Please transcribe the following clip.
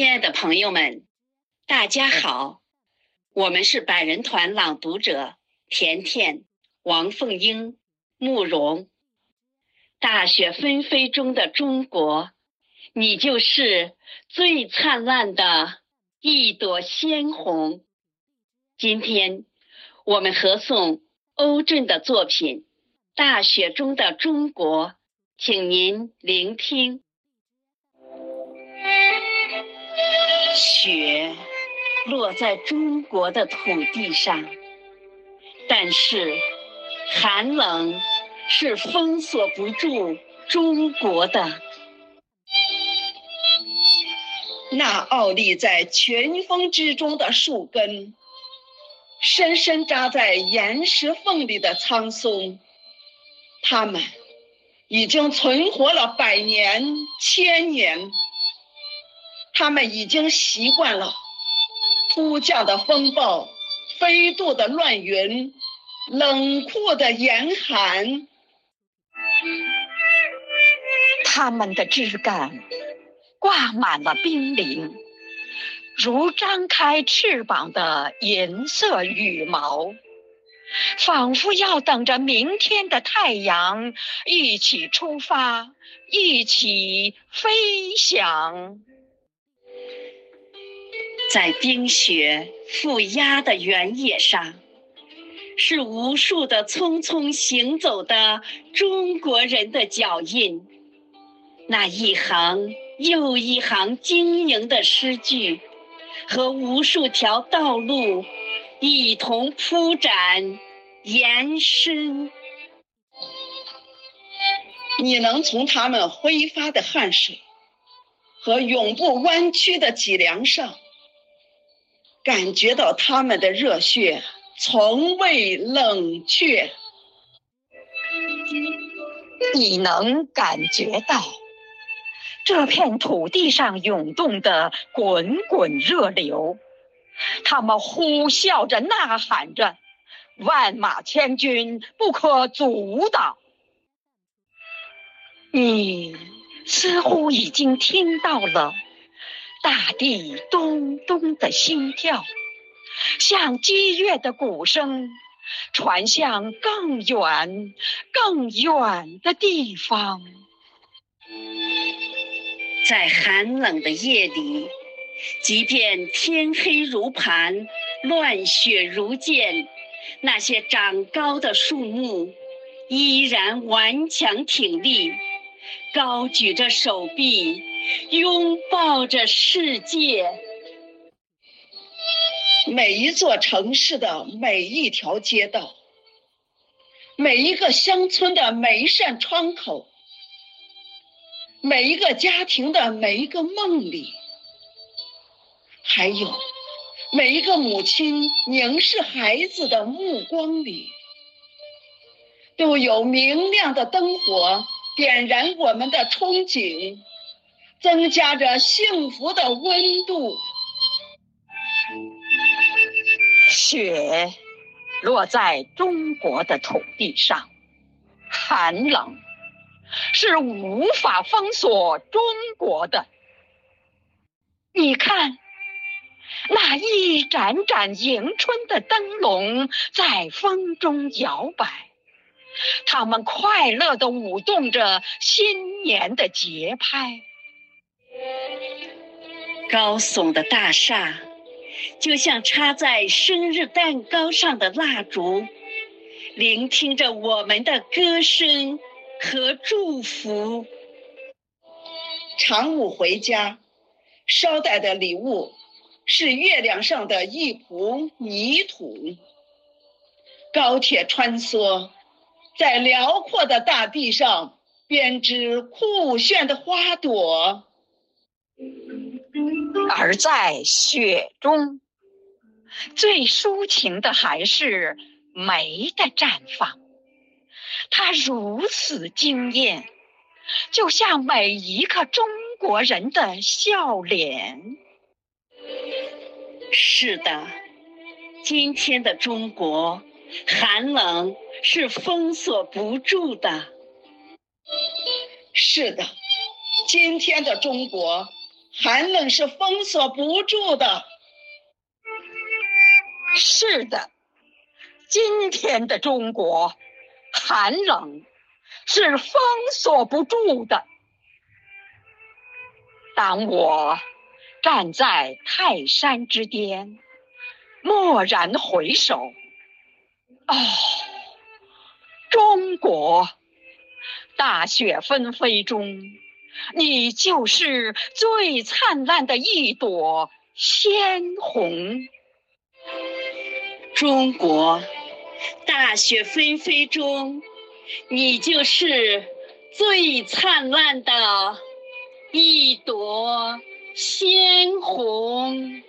亲爱的朋友们，大家好，我们是百人团朗读者甜甜、王凤英、慕容。大雪纷飞中的中国，你就是最灿烂的一朵鲜红。今天我们合诵欧震的作品《大雪中的中国》，请您聆听。雪落在中国的土地上，但是寒冷是封锁不住中国的。那傲立在群峰之中的树根，深深扎在岩石缝里的苍松，它们已经存活了百年、千年。他们已经习惯了突降的风暴、飞渡的乱云、冷酷的严寒。他们的枝干挂满了冰凌，如张开翅膀的银色羽毛，仿佛要等着明天的太阳一起出发，一起飞翔。在冰雪覆压的原野上，是无数的匆匆行走的中国人的脚印。那一行又一行晶莹的诗句，和无数条道路一同铺展延伸。你能从他们挥发的汗水和永不弯曲的脊梁上。感觉到他们的热血从未冷却，你能感觉到这片土地上涌动的滚滚热流，他们呼啸着、呐喊着，万马千军不可阻挡。你似乎已经听到了。大地咚咚的心跳，像激越的鼓声，传向更远、更远的地方。在寒冷的夜里，即便天黑如盘、乱雪如箭，那些长高的树木依然顽强挺立，高举着手臂。拥抱着世界，每一座城市的每一条街道，每一个乡村的每一扇窗口，每一个家庭的每一个梦里，还有每一个母亲凝视孩子的目光里，都有明亮的灯火点燃我们的憧憬。增加着幸福的温度。雪落在中国的土地上，寒冷是无法封锁中国的。你看，那一盏盏迎春的灯笼在风中摇摆，它们快乐地舞动着新年的节拍。高耸的大厦，就像插在生日蛋糕上的蜡烛，聆听着我们的歌声和祝福。长午回家，捎带的礼物是月亮上的一抔泥土。高铁穿梭在辽阔的大地上，编织酷炫的花朵。而在雪中，最抒情的还是梅的绽放。它如此惊艳，就像每一个中国人的笑脸。是的，今天的中国，寒冷是封锁不住的。是的，今天的中国。寒冷是封锁不住的。是的，今天的中国，寒冷是封锁不住的。当我站在泰山之巅，蓦然回首，哦，中国，大雪纷飞中，你就是最灿烂的一朵鲜红。中国，大雪纷飞中，你就是最灿烂的一朵鲜红。